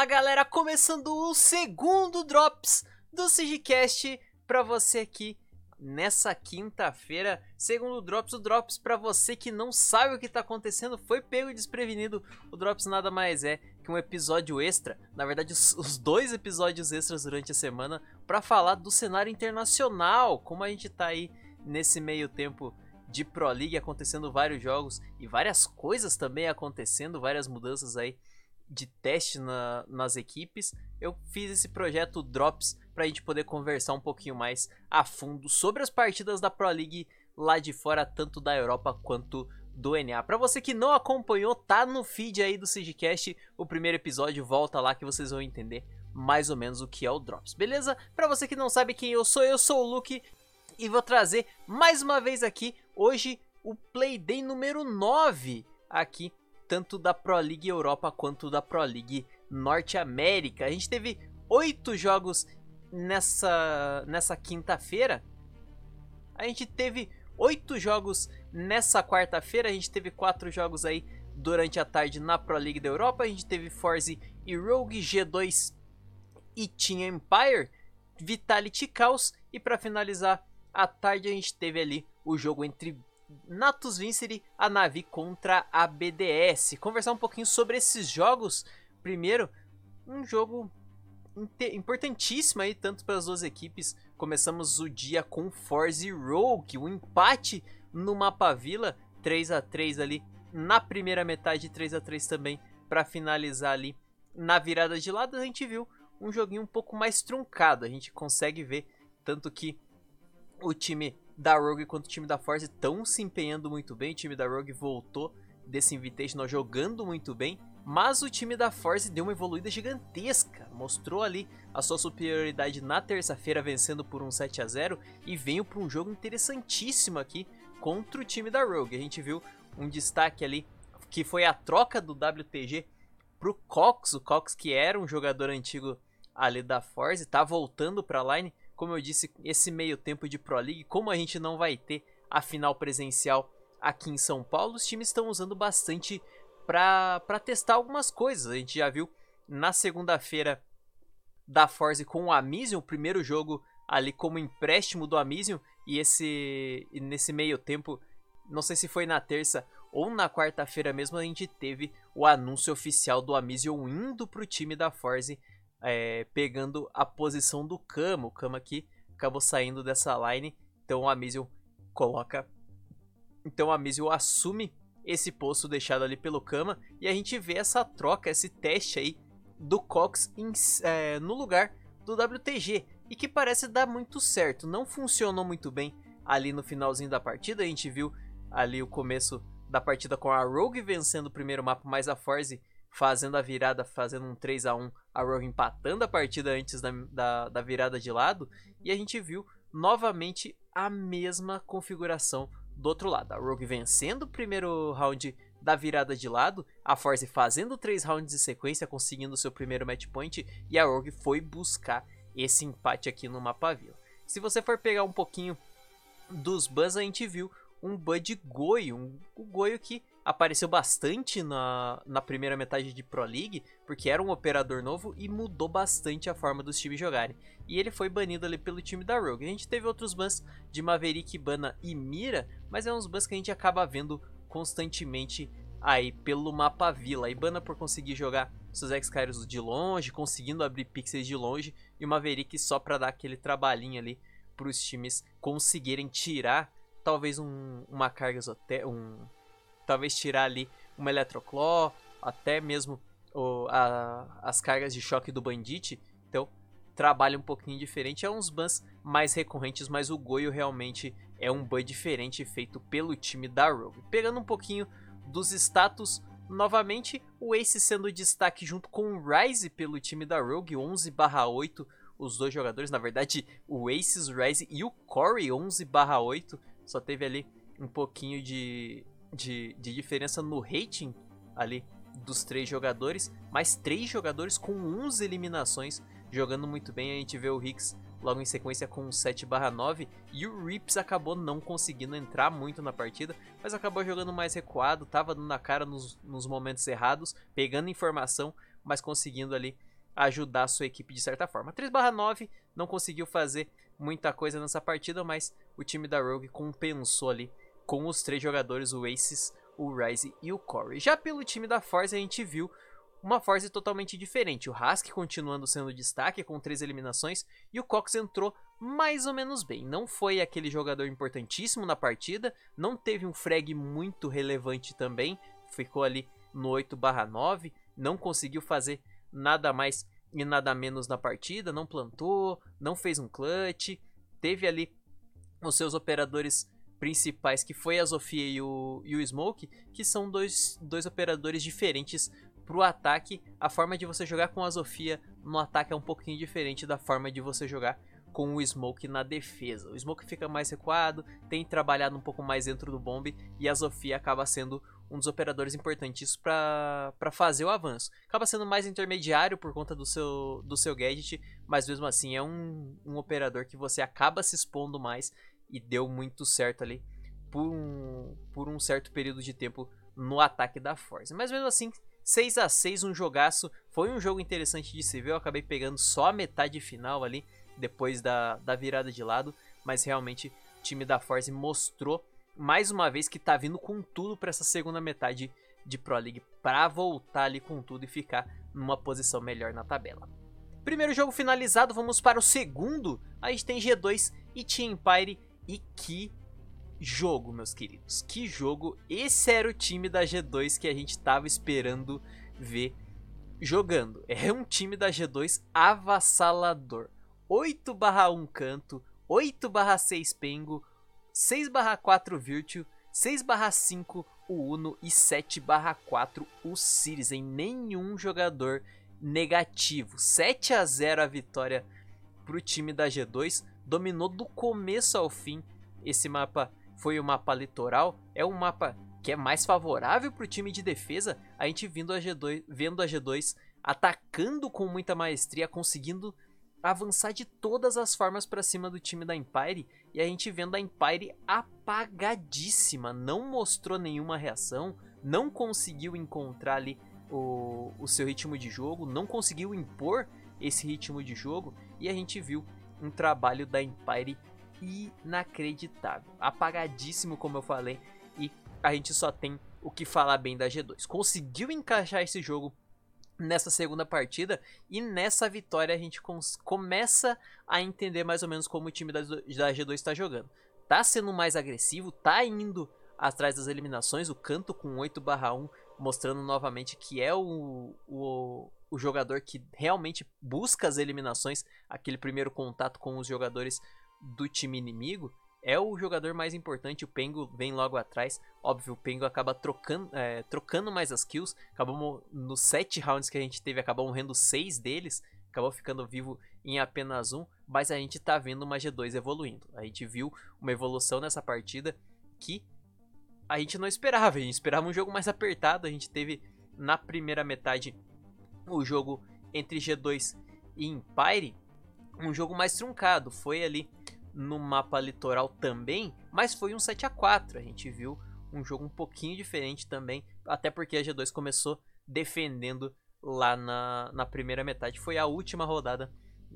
Fala galera, começando o segundo Drops do Sigicast para você aqui nessa quinta-feira. Segundo Drops, o Drops para você que não sabe o que tá acontecendo, foi pego desprevenido. O Drops nada mais é que um episódio extra, na verdade os, dois episódios extras durante a semana para falar do cenário internacional, como a gente tá aí nesse meio tempo de Pro League acontecendo vários jogos e várias coisas também acontecendo, várias mudanças aí de teste na, nas equipes, eu fiz esse projeto Drops para a gente poder conversar um pouquinho mais a fundo sobre as partidas da Pro League lá de fora, tanto da Europa quanto do NA. Para você que não acompanhou, tá no feed aí do Sigcast o primeiro episódio, volta lá que vocês vão entender mais ou menos o que é o Drops, beleza? Para você que não sabe quem eu sou, eu sou o Luke e vou trazer mais uma vez aqui hoje o Playday número 9 aqui tanto da Pro League Europa quanto da Pro League Norte América. A gente teve oito jogos nessa, nessa quinta-feira. A gente teve oito jogos nessa quarta-feira. A gente teve quatro jogos aí durante a tarde na Pro League da Europa. A gente teve Forze e Rogue G2 e Team Empire, Vitality Chaos. E para finalizar a tarde, a gente teve ali o jogo entre Natus Vincere, a Navi contra a BDS. Conversar um pouquinho sobre esses jogos. Primeiro, um jogo importantíssimo aí, tanto para as duas equipes. Começamos o dia com Force Rogue, um empate no mapa Vila, 3 a 3 ali na primeira metade, 3 a 3 também para finalizar ali na virada de lado. A gente viu um joguinho um pouco mais truncado, a gente consegue ver tanto que o time da Rogue quanto o time da Force estão se empenhando muito bem. O time da Rogue voltou desse Invitational jogando muito bem. Mas o time da Force deu uma evoluída gigantesca. Mostrou ali a sua superioridade na terça-feira, vencendo por um 7 a 0 E veio para um jogo interessantíssimo aqui contra o time da Rogue. A gente viu um destaque ali que foi a troca do WTG pro Cox. O Cox, que era um jogador antigo ali da Force, tá voltando para a line como eu disse, esse meio tempo de Pro League, como a gente não vai ter a final presencial aqui em São Paulo, os times estão usando bastante para testar algumas coisas. A gente já viu na segunda-feira da Force com o Amision, o primeiro jogo ali como empréstimo do Amision, e esse nesse meio tempo, não sei se foi na terça ou na quarta-feira mesmo, a gente teve o anúncio oficial do Amision indo para o time da Force é, pegando a posição do Kama. O Kama aqui acabou saindo dessa line, então o Amisil coloca. Então o Amisil assume esse posto deixado ali pelo Kama e a gente vê essa troca, esse teste aí do Cox em, é, no lugar do WTG e que parece dar muito certo. Não funcionou muito bem ali no finalzinho da partida, a gente viu ali o começo da partida com a Rogue vencendo o primeiro mapa, mas a Forze fazendo a virada, fazendo um 3 a 1 a Rogue empatando a partida antes da, da, da virada de lado, e a gente viu novamente a mesma configuração do outro lado. A Rogue vencendo o primeiro round da virada de lado, a Force fazendo três rounds de sequência, conseguindo seu primeiro match point, e a Rogue foi buscar esse empate aqui no mapa Vila. Se você for pegar um pouquinho dos bans, a gente viu um Bud Goio, um, um Goio que apareceu bastante na, na primeira metade de Pro League, porque era um operador novo e mudou bastante a forma dos times jogarem. E ele foi banido ali pelo time da Rogue. A gente teve outros bans de Maverick, Bana e Mira, mas é uns bans que a gente acaba vendo constantemente aí pelo mapa Vila. E Bana por conseguir jogar seus X-Kairos de longe, conseguindo abrir pixels de longe, e o Maverick só para dar aquele trabalhinho ali para os times conseguirem tirar talvez um, uma carga um talvez tirar ali uma Electroclaw, até mesmo o, a, as cargas de choque do Bandit. Então, trabalha um pouquinho diferente. É uns bans mais recorrentes, mas o Goio realmente é um ban diferente feito pelo time da Rogue. Pegando um pouquinho dos status, novamente o Ace sendo destaque junto com o Ryze pelo time da Rogue, 11/8 os dois jogadores, na verdade o Aces, Ryze e o Corey 11/8, só teve ali um pouquinho de de, de diferença no rating ali dos três jogadores, mas três jogadores com 11 eliminações, jogando muito bem. A gente vê o Hicks logo em sequência com 7/9 e o Rips acabou não conseguindo entrar muito na partida, mas acabou jogando mais recuado, tava na cara nos, nos momentos errados, pegando informação, mas conseguindo ali ajudar a sua equipe de certa forma. 3/9 não conseguiu fazer muita coisa nessa partida, mas o time da Rogue compensou ali com os três jogadores, o Aces, o Ryze e o Corey. Já pelo time da Force a gente viu uma Force totalmente diferente. O Hask continuando sendo destaque com três eliminações e o Cox entrou mais ou menos bem. Não foi aquele jogador importantíssimo na partida, não teve um frag muito relevante também, ficou ali no 8/9, não conseguiu fazer nada mais e nada menos na partida, não plantou, não fez um clutch, teve ali os seus operadores principais, que foi a Zofia e o, e o Smoke, que são dois, dois operadores diferentes para o ataque. A forma de você jogar com a Zofia no ataque é um pouquinho diferente da forma de você jogar com o Smoke na defesa. O Smoke fica mais recuado, tem trabalhado um pouco mais dentro do bombe e a Zofia acaba sendo um dos operadores importantes para fazer o avanço. Acaba sendo mais intermediário por conta do seu, do seu gadget, mas mesmo assim é um, um operador que você acaba se expondo mais e deu muito certo ali por um, por um certo período de tempo no ataque da Force. Mas mesmo assim, 6 a 6 um jogaço. Foi um jogo interessante de se ver. Eu acabei pegando só a metade final ali, depois da, da virada de lado. Mas realmente o time da Force mostrou mais uma vez que tá vindo com tudo para essa segunda metade de Pro League para voltar ali com tudo e ficar numa posição melhor na tabela. Primeiro jogo finalizado, vamos para o segundo. A gente tem G2 e Team Empire e que jogo, meus queridos. Que jogo. Esse era o time da G2 que a gente tava esperando ver jogando. É um time da G2 avassalador. 8/1 canto, 8/6 pengo, 6/4 Virtue, 6/5 o Uno e 7/4 o Sirius. Em nenhum jogador negativo. 7 a 0 a vitória pro time da G2. Dominou do começo ao fim. Esse mapa foi o mapa litoral. É um mapa que é mais favorável para o time de defesa. A gente vindo a G2, vendo a G2 atacando com muita maestria, conseguindo avançar de todas as formas para cima do time da Empire e a gente vendo a Empire apagadíssima, não mostrou nenhuma reação, não conseguiu encontrar ali o, o seu ritmo de jogo, não conseguiu impor esse ritmo de jogo e a gente viu um trabalho da Empire inacreditável, apagadíssimo como eu falei e a gente só tem o que falar bem da G2. Conseguiu encaixar esse jogo nessa segunda partida e nessa vitória a gente começa a entender mais ou menos como o time da, da G2 está jogando. Tá sendo mais agressivo, tá indo atrás das eliminações, o canto com 8/1 mostrando novamente que é o, o, o jogador que realmente busca as eliminações, aquele primeiro contato com os jogadores do time inimigo é o jogador mais importante, o Pengo vem logo atrás. Óbvio, o Pengo acaba trocando, é, trocando mais as kills. Acabamos nos 7 rounds que a gente teve, acabou morrendo 6 deles. Acabou ficando vivo em apenas um. Mas a gente tá vendo uma G2 evoluindo. A gente viu uma evolução nessa partida que a gente não esperava. A gente esperava um jogo mais apertado. A gente teve na primeira metade o jogo entre G2 e Empire. Um jogo mais truncado. Foi ali no mapa litoral também, mas foi um 7 a 4 A gente viu um jogo um pouquinho diferente também, até porque a G2 começou defendendo lá na, na primeira metade. Foi a última rodada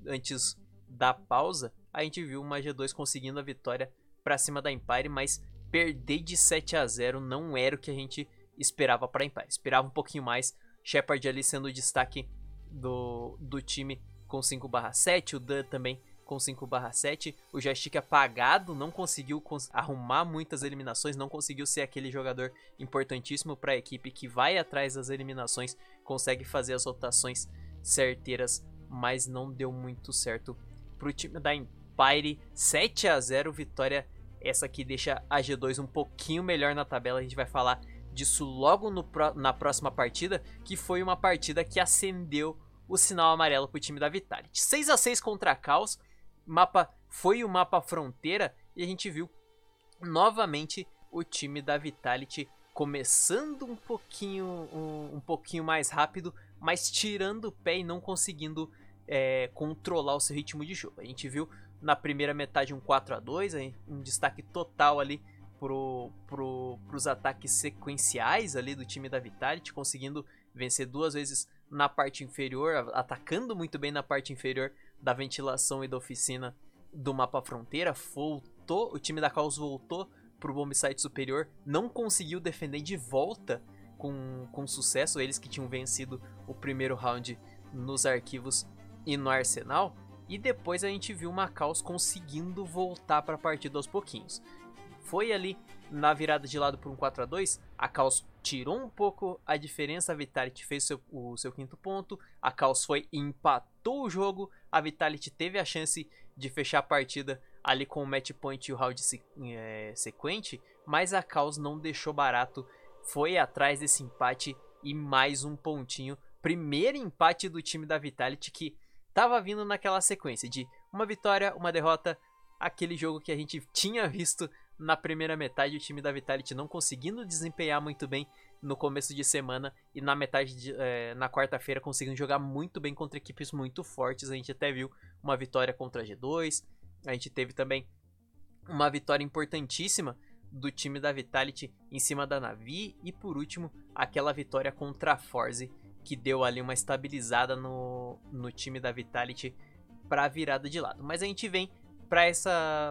antes da pausa. A gente viu uma G2 conseguindo a vitória para cima da Empire, mas perder de 7 a 0 não era o que a gente esperava para Empire. Esperava um pouquinho mais. Shepard ali sendo o destaque do, do time com 5/7, o Dan também com 5/7. O joystick apagado, não conseguiu cons arrumar muitas eliminações, não conseguiu ser aquele jogador importantíssimo para a equipe que vai atrás das eliminações, consegue fazer as rotações certeiras, mas não deu muito certo para o time da Empire. 7 a 0 vitória essa aqui deixa a G2 um pouquinho melhor na tabela, a gente vai falar disso logo no, na próxima partida, que foi uma partida que acendeu o sinal amarelo para o time da Vitality. 6 a 6 contra a Caos, mapa foi o mapa fronteira e a gente viu novamente o time da Vitality começando um pouquinho um, um pouquinho mais rápido, mas tirando o pé e não conseguindo é, controlar o seu ritmo de jogo. A gente viu na primeira metade um 4 a 2 um destaque total ali pro, pro, pros ataques sequenciais ali do time da Vitality, conseguindo vencer duas vezes na parte inferior, atacando muito bem na parte inferior da ventilação e da oficina do mapa fronteira. Voltou, o time da Caos voltou pro bombsite superior, não conseguiu defender de volta com, com sucesso, eles que tinham vencido o primeiro round nos arquivos e no arsenal. E depois a gente viu uma Caos conseguindo voltar para a partida aos pouquinhos. Foi ali na virada de lado por um 4 a 2 a Caos tirou um pouco a diferença, a Vitality fez seu, o seu quinto ponto, a Caos foi e empatou o jogo, a Vitality teve a chance de fechar a partida ali com o match point e o round é, sequente, mas a Caos não deixou barato, foi atrás desse empate e mais um pontinho. Primeiro empate do time da Vitality que tava vindo naquela sequência de uma vitória, uma derrota, aquele jogo que a gente tinha visto na primeira metade o time da Vitality não conseguindo desempenhar muito bem no começo de semana e na metade de, é, na quarta-feira conseguindo jogar muito bem contra equipes muito fortes. A gente até viu uma vitória contra a G2, a gente teve também uma vitória importantíssima do time da Vitality em cima da Navi e por último aquela vitória contra a Forze que deu ali uma estabilizada no, no time da Vitality para virada de lado. Mas a gente vem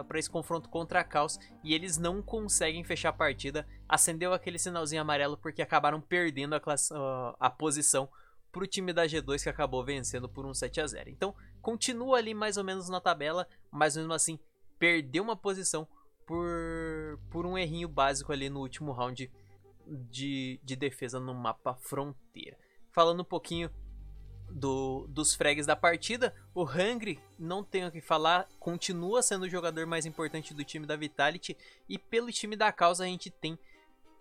para esse confronto contra a Caos e eles não conseguem fechar a partida. Acendeu aquele sinalzinho amarelo porque acabaram perdendo a, classe, uh, a posição para o time da G2 que acabou vencendo por um 7 a 0. Então continua ali mais ou menos na tabela, mas mesmo assim perdeu uma posição por, por um errinho básico ali no último round de, de defesa no mapa fronteira. Falando um pouquinho do, dos fregues da partida. O Hungry, não tenho o que falar, continua sendo o jogador mais importante do time da Vitality. E pelo time da causa a gente tem,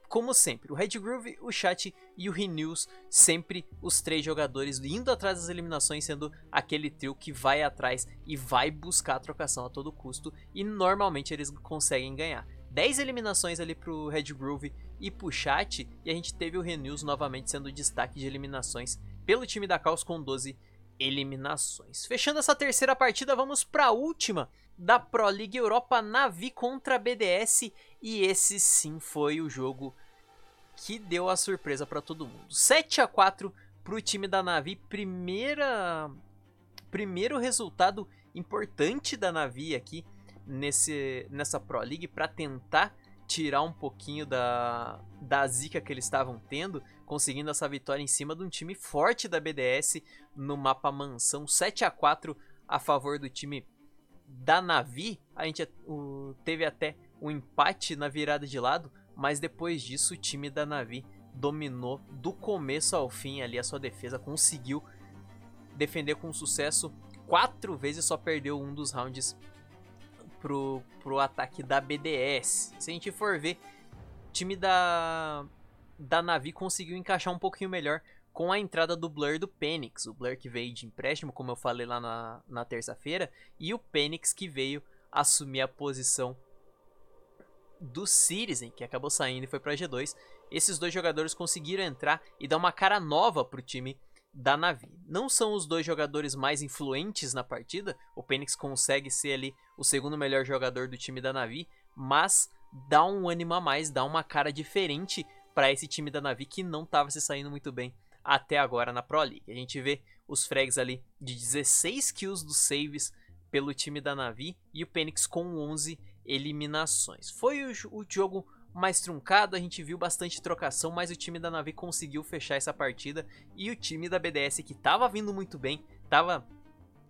como sempre, o Red Groove, o Chat e o Renews. Sempre os três jogadores indo atrás das eliminações, sendo aquele trio que vai atrás e vai buscar a trocação a todo custo. E normalmente eles conseguem ganhar. 10 eliminações ali pro Red Groove e pro Chat. E a gente teve o Renews novamente sendo o destaque de eliminações pelo time da Caos com 12 eliminações. Fechando essa terceira partida, vamos para a última da Pro League Europa Navi contra BDS e esse sim foi o jogo que deu a surpresa para todo mundo. 7 a 4 para o time da Navi, primeira primeiro resultado importante da Navi aqui nesse nessa Pro League para tentar tirar um pouquinho da, da zica que eles estavam tendo, conseguindo essa vitória em cima de um time forte da BDS no mapa mansão 7 a 4 a favor do time da Navi. A gente teve até um empate na virada de lado, mas depois disso o time da Navi dominou do começo ao fim ali a sua defesa, conseguiu defender com sucesso quatro vezes, só perdeu um dos rounds pro, pro ataque da BDS. Se a gente for ver, time da, da Navi conseguiu encaixar um pouquinho melhor com a entrada do Blur do Penix. O Blur que veio de empréstimo, como eu falei lá na, na terça-feira, e o Penix que veio assumir a posição do Citizen, que acabou saindo e foi para G2. Esses dois jogadores conseguiram entrar e dar uma cara nova pro time da Navi. Não são os dois jogadores mais influentes na partida, o Penix consegue ser ali o segundo melhor jogador do time da Navi, mas dá um ânimo a mais, dá uma cara diferente para esse time da Navi que não estava se saindo muito bem até agora na Pro League. A gente vê os frags ali de 16 kills dos saves pelo time da Navi e o Penix com 11 eliminações. Foi o, o jogo mais truncado, a gente viu bastante trocação, mas o time da Navi conseguiu fechar essa partida e o time da BDS que estava vindo muito bem, estava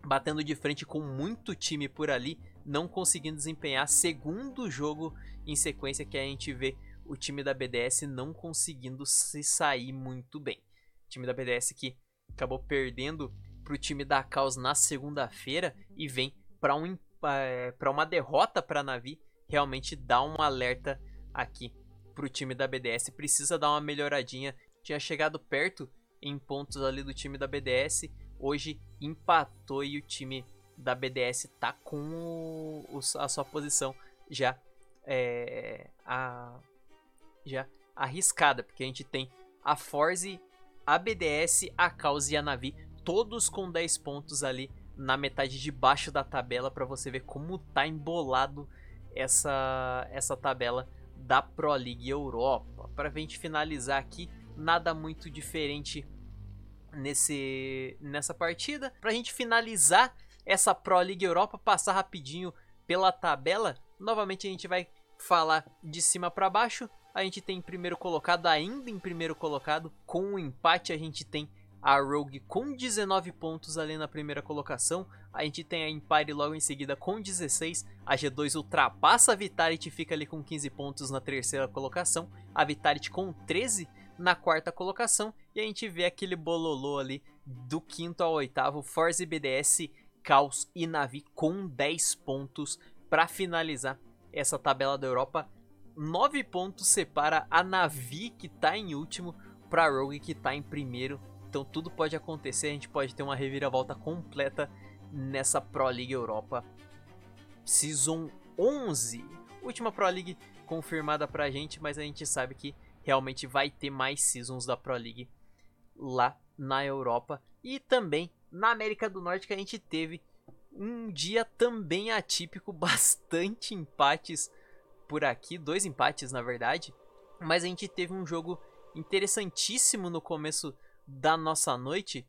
batendo de frente com muito time por ali, não conseguindo desempenhar segundo jogo em sequência que a gente vê o time da BDS não conseguindo se sair muito bem. O time da BDS que acabou perdendo para o time da Caos na segunda-feira e vem para um, para uma derrota para a Navi, realmente dá um alerta aqui pro time da BDS. Precisa dar uma melhoradinha. Tinha chegado perto em pontos ali do time da BDS. Hoje empatou e o time da BDS tá com o, a sua posição já é, a, já arriscada, porque a gente tem a Forze, a BDS, a Caos e a Navi, todos com 10 pontos ali na metade de baixo da tabela para você ver como tá embolado essa essa tabela da Pro League Europa. Para a gente finalizar aqui, nada muito diferente nesse, nessa partida. Pra gente finalizar essa Pro League Europa, passar rapidinho pela tabela. Novamente a gente vai falar de cima para baixo. A gente tem em primeiro colocado, ainda em primeiro colocado, com um empate a gente tem a Rogue com 19 pontos ali na primeira colocação. A gente tem a Empire logo em seguida com 16. A G2 ultrapassa a Vitality e fica ali com 15 pontos na terceira colocação. A Vitality com 13 na quarta colocação. E a gente vê aquele bololô ali do quinto ao oitavo. Forza BDS, Caos e Navi com 10 pontos para finalizar essa tabela da Europa. 9 pontos separa a Navi que está em último para Rogue que está em primeiro. Então tudo pode acontecer, a gente pode ter uma reviravolta completa nessa Pro League Europa Season 11. Última Pro League confirmada pra gente, mas a gente sabe que realmente vai ter mais seasons da Pro League lá na Europa e também na América do Norte que a gente teve um dia também atípico, bastante empates por aqui, dois empates na verdade, mas a gente teve um jogo interessantíssimo no começo da nossa noite.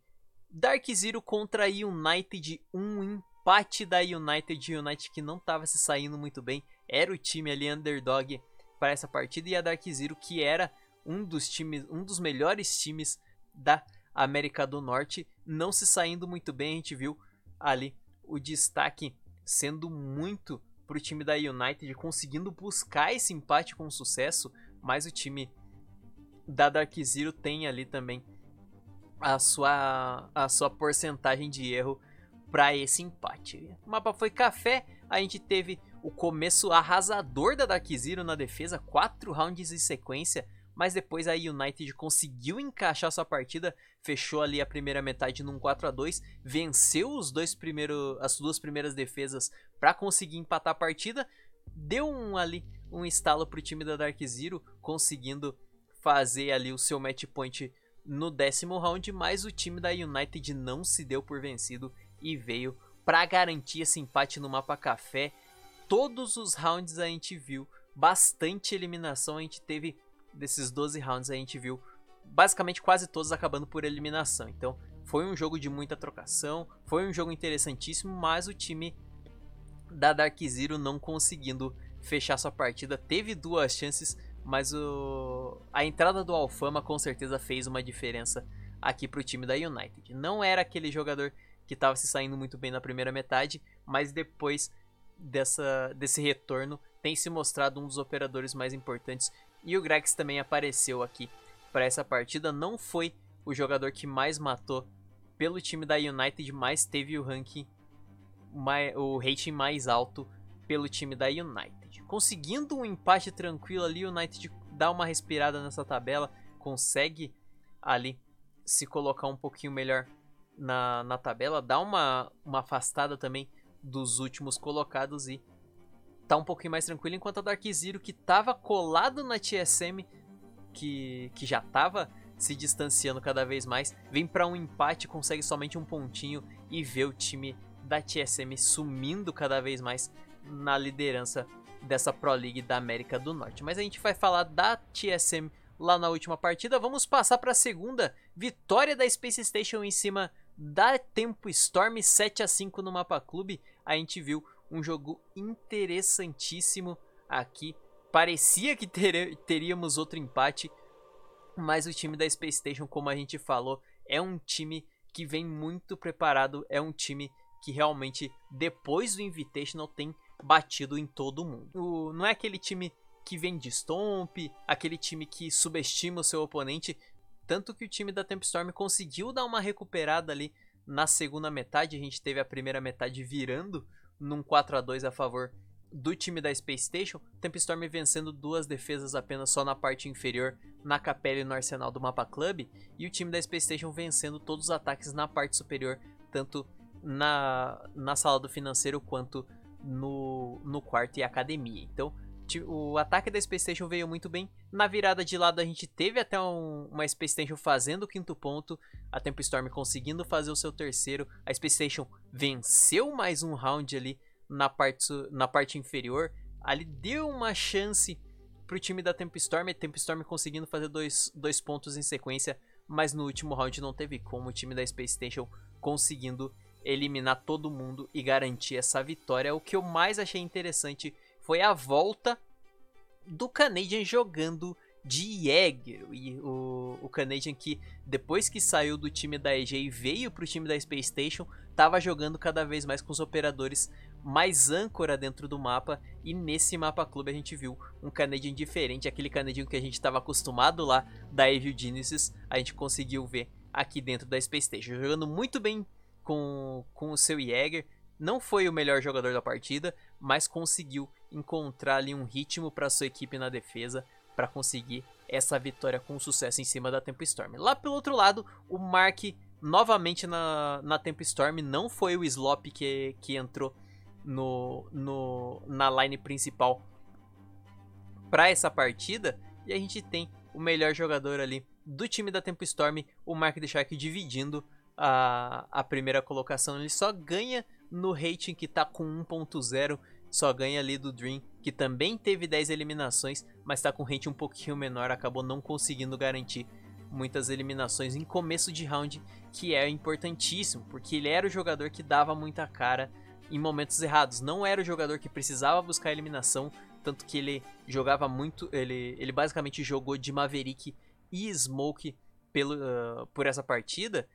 Dark Zero contra a United, um empate da United, United que não estava se saindo muito bem, era o time ali underdog para essa partida e a Dark Zero que era um dos times, um dos melhores times da América do Norte, não se saindo muito bem, a gente viu ali o destaque sendo muito para o time da United, conseguindo buscar esse empate com sucesso, mas o time da Dark Zero tem ali também a sua, a sua porcentagem de erro para esse empate. O mapa foi café, a gente teve o começo arrasador da Dark Zero na defesa, quatro rounds em sequência, mas depois a United conseguiu encaixar sua partida, fechou ali a primeira metade num 4 a 2 venceu os dois primeiros, as duas primeiras defesas para conseguir empatar a partida, deu um ali um estalo pro time da Dark Zero, conseguindo fazer ali o seu match point no décimo round, mas o time da United não se deu por vencido e veio para garantir esse empate no mapa café. Todos os rounds a gente viu bastante eliminação, a gente teve desses 12 rounds a gente viu basicamente quase todos acabando por eliminação. Então, foi um jogo de muita trocação, foi um jogo interessantíssimo, mas o time da Dark Zero não conseguindo fechar sua partida, teve duas chances, mas o... a entrada do Alfama com certeza fez uma diferença aqui para o time da United. Não era aquele jogador que estava se saindo muito bem na primeira metade, mas depois dessa, desse retorno tem se mostrado um dos operadores mais importantes e o Grex também apareceu aqui para essa partida. Não foi o jogador que mais matou pelo time da United, mas teve o ranking, o rating mais alto pelo time da United. Conseguindo um empate tranquilo ali, o United dá uma respirada nessa tabela, consegue ali se colocar um pouquinho melhor na, na tabela, dá uma, uma afastada também dos últimos colocados e tá um pouquinho mais tranquilo, enquanto a Dark Zero, que tava colado na TSM, que, que já tava se distanciando cada vez mais, vem para um empate, consegue somente um pontinho e vê o time da TSM sumindo cada vez mais na liderança dessa Pro League da América do Norte. Mas a gente vai falar da TSM lá na última partida. Vamos passar para a segunda vitória da Space Station em cima da Tempo Storm 7 a 5 no mapa clube. A gente viu um jogo interessantíssimo aqui. Parecia que ter, teríamos outro empate, mas o time da Space Station, como a gente falou, é um time que vem muito preparado, é um time que realmente, depois do Invitational, tem batido em todo mundo. O, não é aquele time que vem de stomp, aquele time que subestima o seu oponente, tanto que o time da Tempestorm conseguiu dar uma recuperada ali na segunda metade, a gente teve a primeira metade virando num 4 a 2 a favor do time da Space Station, Tempestorm vencendo duas defesas apenas só na parte inferior, na capela e no arsenal do mapa club, e o time da Space Station vencendo todos os ataques na parte superior, tanto na, na sala do financeiro quanto no, no quarto e academia. Então, o ataque da Space Station veio muito bem. Na virada de lado a gente teve até um, uma Space Station fazendo o quinto ponto, a Tempo Storm conseguindo fazer o seu terceiro. A Space Station venceu mais um round ali na parte, na parte inferior. Ali deu uma chance para o time da Tempo Storm, a Tempo Storm conseguindo fazer dois, dois pontos em sequência, mas no último round não teve como o time da Space Station conseguindo eliminar todo mundo e garantir essa vitória. O que eu mais achei interessante foi a volta do Canadian jogando de Jäger. E o, o Canadian que depois que saiu do time da EG e veio para o time da Space Station, estava jogando cada vez mais com os operadores mais âncora dentro do mapa. E nesse mapa clube a gente viu um Canadian diferente, aquele Canadian que a gente estava acostumado lá da Evil Genesis, a gente conseguiu ver aqui dentro da Space Station, jogando muito bem com, com o seu Jäger. Não foi o melhor jogador da partida, mas conseguiu encontrar ali um ritmo para sua equipe na defesa para conseguir essa vitória com sucesso em cima da Tempo Storm. Lá pelo outro lado, o Mark novamente na, na Tempo Storm não foi o Slop que, que entrou no, no, na line principal para essa partida. E a gente tem o melhor jogador ali do time da Tempo Storm, o Mark The Shark, dividindo a, a primeira colocação. Ele só ganha no rating que tá com 1.0, só ganha ali do Dream, que também teve 10 eliminações, mas tá com rating um pouquinho menor, acabou não conseguindo garantir muitas eliminações em começo de round, que é importantíssimo, porque ele era o jogador que dava muita cara em momentos errados. Não era o jogador que precisava buscar eliminação, tanto que ele jogava muito, ele, ele basicamente jogou de Maverick e Smoke pelo, uh, por essa partida,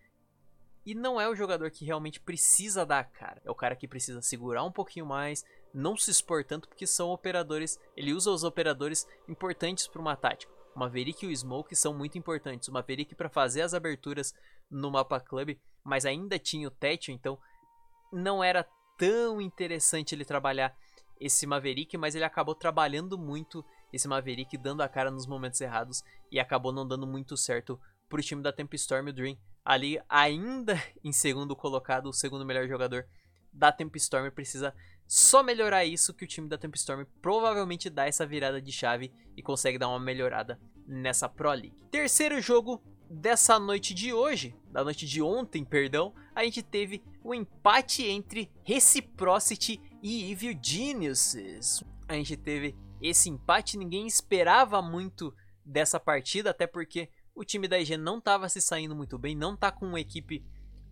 e não é o jogador que realmente precisa dar a cara. É o cara que precisa segurar um pouquinho mais, não se expor tanto, porque são operadores. Ele usa os operadores importantes para uma tática. O Maverick e o Smoke são muito importantes. O Maverick para fazer as aberturas no mapa club, mas ainda tinha o Tetio, então não era tão interessante ele trabalhar esse Maverick, mas ele acabou trabalhando muito esse Maverick, dando a cara nos momentos errados e acabou não dando muito certo pro time da Tempestorm. O Dream ali ainda em segundo colocado, o segundo melhor jogador da Tempestorm precisa só melhorar isso que o time da Tempestorm provavelmente dá essa virada de chave e consegue dar uma melhorada nessa Pro League. Terceiro jogo dessa noite de hoje, da noite de ontem, perdão, a gente teve o um empate entre Reciprocity e Evil Geniuses. A gente teve esse empate, ninguém esperava muito dessa partida, até porque o time da IG não estava se saindo muito bem, não tá com uma equipe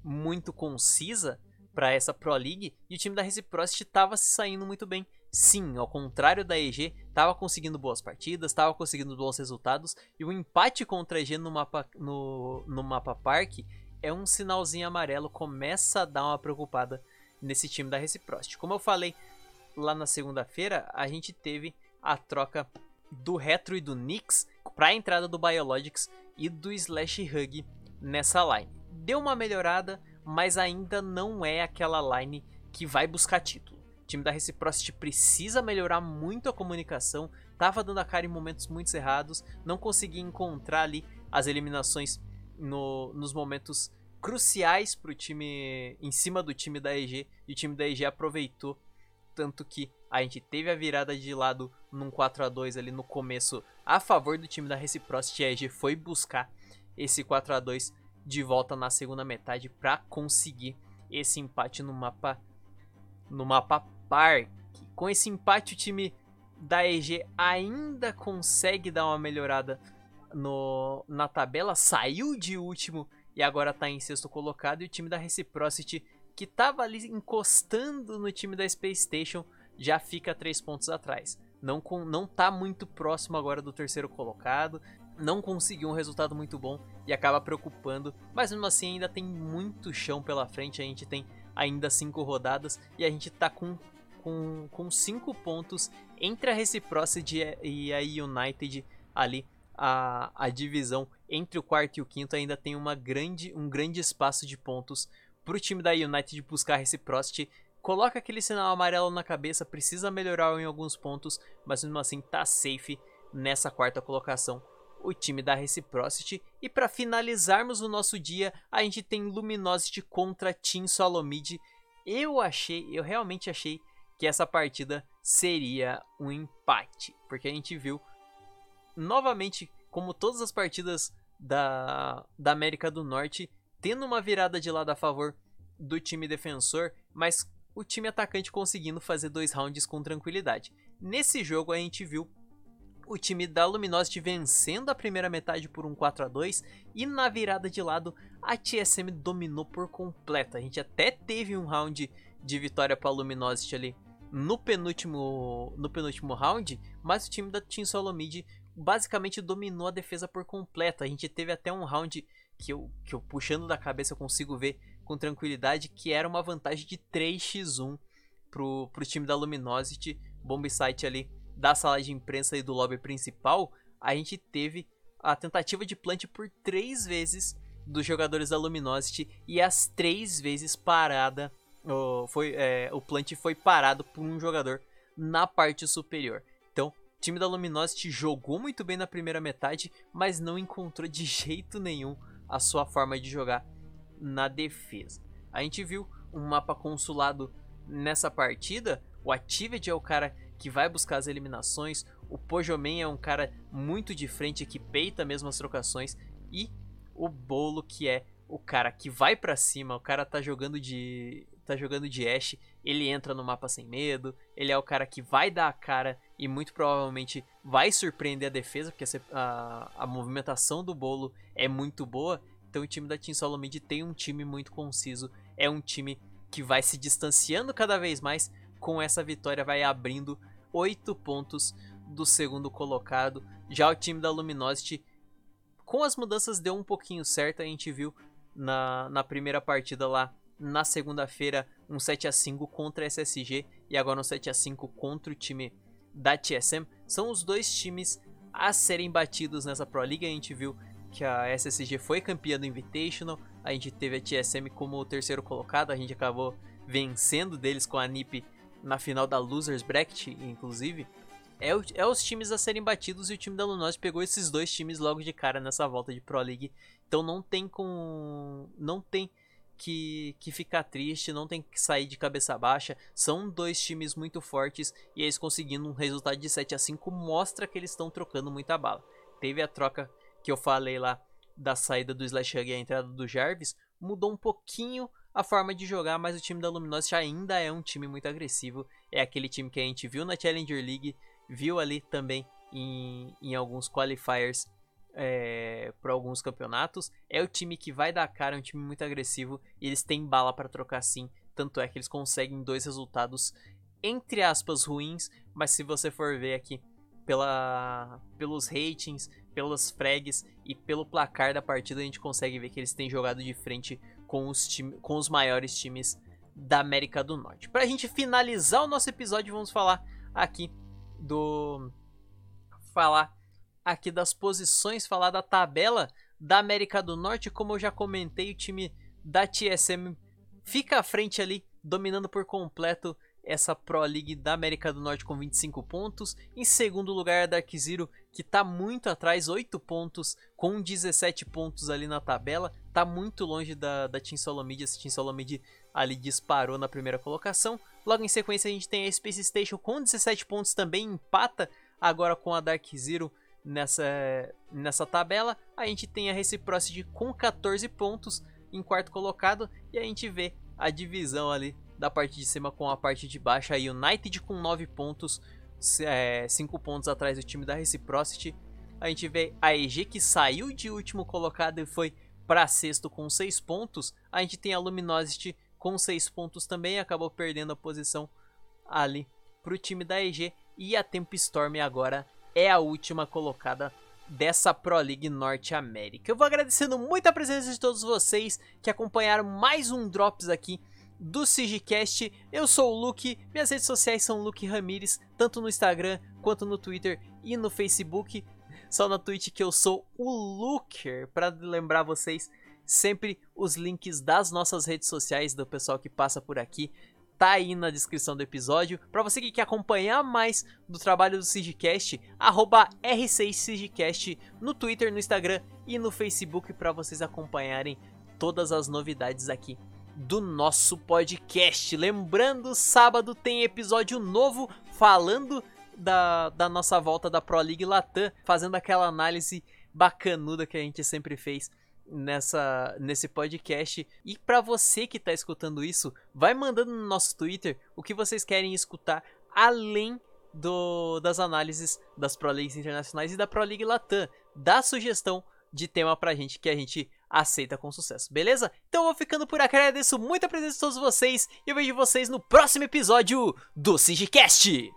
muito concisa para essa Pro League e o time da Reciprocity estava se saindo muito bem. Sim, ao contrário da EG, estava conseguindo boas partidas, estava conseguindo bons resultados e o empate contra a EG no mapa, no, no mapa Park é um sinalzinho amarelo, começa a dar uma preocupada nesse time da Reciprocity. Como eu falei lá na segunda-feira, a gente teve a troca do Retro e do Nix para a entrada do Biologics e do Slash Hug nessa line. Deu uma melhorada, mas ainda não é aquela line que vai buscar título. O time da Reciprocity precisa melhorar muito a comunicação, tava dando a cara em momentos muito errados, não conseguia encontrar ali as eliminações no, nos momentos cruciais para o time em cima do time da EG e o time da EG aproveitou tanto que a gente teve a virada de lado num 4 a 2 ali no começo a favor do time da Reciprocity. A EG foi buscar esse 4 a 2 de volta na segunda metade para conseguir esse empate no mapa no mapa Park. Com esse empate o time da EG ainda consegue dar uma melhorada no, na tabela, saiu de último e agora está em sexto colocado. E o time da Reciprocity, que estava ali encostando no time da Space Station, já fica três pontos atrás. Não, com, não tá muito próximo agora do terceiro colocado, não conseguiu um resultado muito bom e acaba preocupando, mas mesmo assim ainda tem muito chão pela frente, a gente tem ainda cinco rodadas e a gente tá com, com, com cinco pontos entre a Reciprocity e a United ali, a, a divisão entre o quarto e o quinto ainda tem uma grande, um grande espaço de pontos para o time da United buscar a Reciprocity. Coloca aquele sinal amarelo na cabeça, precisa melhorar em alguns pontos, mas mesmo assim tá safe nessa quarta colocação o time da Reciprocity. E para finalizarmos o nosso dia, a gente tem Luminosity contra Team Solomid. Eu achei, eu realmente achei que essa partida seria um empate, porque a gente viu novamente, como todas as partidas da, da América do Norte, tendo uma virada de lado a favor do time defensor, mas o time atacante conseguindo fazer dois rounds com tranquilidade. Nesse jogo a gente viu o time da Luminosity vencendo a primeira metade por um 4 a 2 e na virada de lado a TSM dominou por completo. A gente até teve um round de vitória para a Luminosity ali no penúltimo no penúltimo round, mas o time da Team Solomid basicamente dominou a defesa por completo. A gente teve até um round que eu, que eu puxando da cabeça eu consigo ver com tranquilidade que era uma vantagem de 3x1 pro, pro time da Luminosity, bomb site ali da sala de imprensa e do lobby principal, a gente teve a tentativa de plant por três vezes dos jogadores da Luminosity e as três vezes parada o, foi, é, o plant foi parado por um jogador na parte superior. Então, o time da Luminosity jogou muito bem na primeira metade, mas não encontrou de jeito nenhum a sua forma de jogar na defesa. A gente viu um mapa consulado nessa partida. O Activity é o cara que vai buscar as eliminações. O Pojomen é um cara muito de frente que peita mesmo as trocações. E o Bolo que é o cara que vai para cima, o cara tá jogando de tá jogando de Ashe, ele entra no mapa sem medo, ele é o cara que vai dar a cara e muito provavelmente vai surpreender a defesa, porque a, a movimentação do bolo é muito boa. Então o time da Team Solomid tem um time muito conciso, é um time que vai se distanciando cada vez mais. Com essa vitória, vai abrindo 8 pontos do segundo colocado. Já o time da Luminosity, com as mudanças, deu um pouquinho certo. A gente viu na, na primeira partida lá na segunda-feira um 7 a 5 contra a SSG e agora um 7 a 5 contra o time da TSM. São os dois times a serem batidos nessa Pro League. A gente viu que a SSG foi campeã do Invitational, a gente teve a TSM como o terceiro colocado, a gente acabou vencendo deles com a NiP na final da Losers Bracket, inclusive. É, o, é, os times a serem batidos e o time da Lunos pegou esses dois times logo de cara nessa volta de Pro League. Então não tem com não tem que, que ficar triste, não tem que sair de cabeça baixa. São dois times muito fortes e eles conseguindo um resultado de 7 a 5 mostra que eles estão trocando muita bala. Teve a troca que eu falei lá da saída do Slash Hug e a entrada do Jarvis, mudou um pouquinho a forma de jogar, mas o time da Luminosity ainda é um time muito agressivo. É aquele time que a gente viu na Challenger League, viu ali também em, em alguns qualifiers é, para alguns campeonatos. É o time que vai dar cara, é um time muito agressivo e eles têm bala para trocar sim. Tanto é que eles conseguem dois resultados entre aspas ruins, mas se você for ver aqui pela, pelos ratings, pelas frags e pelo placar da partida, a gente consegue ver que eles têm jogado de frente com os, time, com os maiores times da América do Norte. Para a gente finalizar o nosso episódio, vamos falar aqui do falar aqui das posições, falar da tabela da América do Norte. Como eu já comentei, o time da TSM fica à frente ali, dominando por completo essa Pro League da América do Norte com 25 pontos. Em segundo lugar, a Dark Zero, que está muito atrás, 8 pontos, com 17 pontos ali na tabela. Está muito longe da, da Team Solomid. Essa Team Solomid ali disparou na primeira colocação. Logo em sequência, a gente tem a Space Station com 17 pontos também, empata agora com a Dark Zero nessa, nessa tabela. A gente tem a Reciprocity com 14 pontos em quarto colocado e a gente vê a divisão ali da parte de cima com a parte de baixo. A United com 9 pontos, 5 é, pontos atrás do time da Reciprocity. A gente vê a EG que saiu de último colocado e foi para sexto com 6 pontos. A gente tem a Luminosity com 6 pontos também, acabou perdendo a posição ali para o time da EG. E a Tempo Storm agora é a última colocada dessa Pro League Norte América. Eu vou agradecendo muito a presença de todos vocês que acompanharam mais um Drops aqui do Sigicast. Eu sou o Luke, minhas redes sociais são Luke Ramires, tanto no Instagram quanto no Twitter e no Facebook. Só na Twitch que eu sou o Looker, para lembrar vocês sempre os links das nossas redes sociais do pessoal que passa por aqui tá aí na descrição do episódio. Para você que quer acompanhar mais do trabalho do Sigcast, arroba R6Sigcast no Twitter, no Instagram e no Facebook para vocês acompanharem todas as novidades aqui do nosso podcast. Lembrando, sábado tem episódio novo falando da, da nossa volta da Pro League Latam, fazendo aquela análise bacanuda que a gente sempre fez nessa nesse podcast. E para você que está escutando isso, vai mandando no nosso Twitter o que vocês querem escutar além do, das análises das Pro Leagues internacionais e da Pro League Latam. Dá sugestão de tema pra gente que a gente aceita com sucesso, beleza? Então eu vou ficando por aqui, agradeço muito a presença de todos vocês e eu vejo vocês no próximo episódio do Sigicast!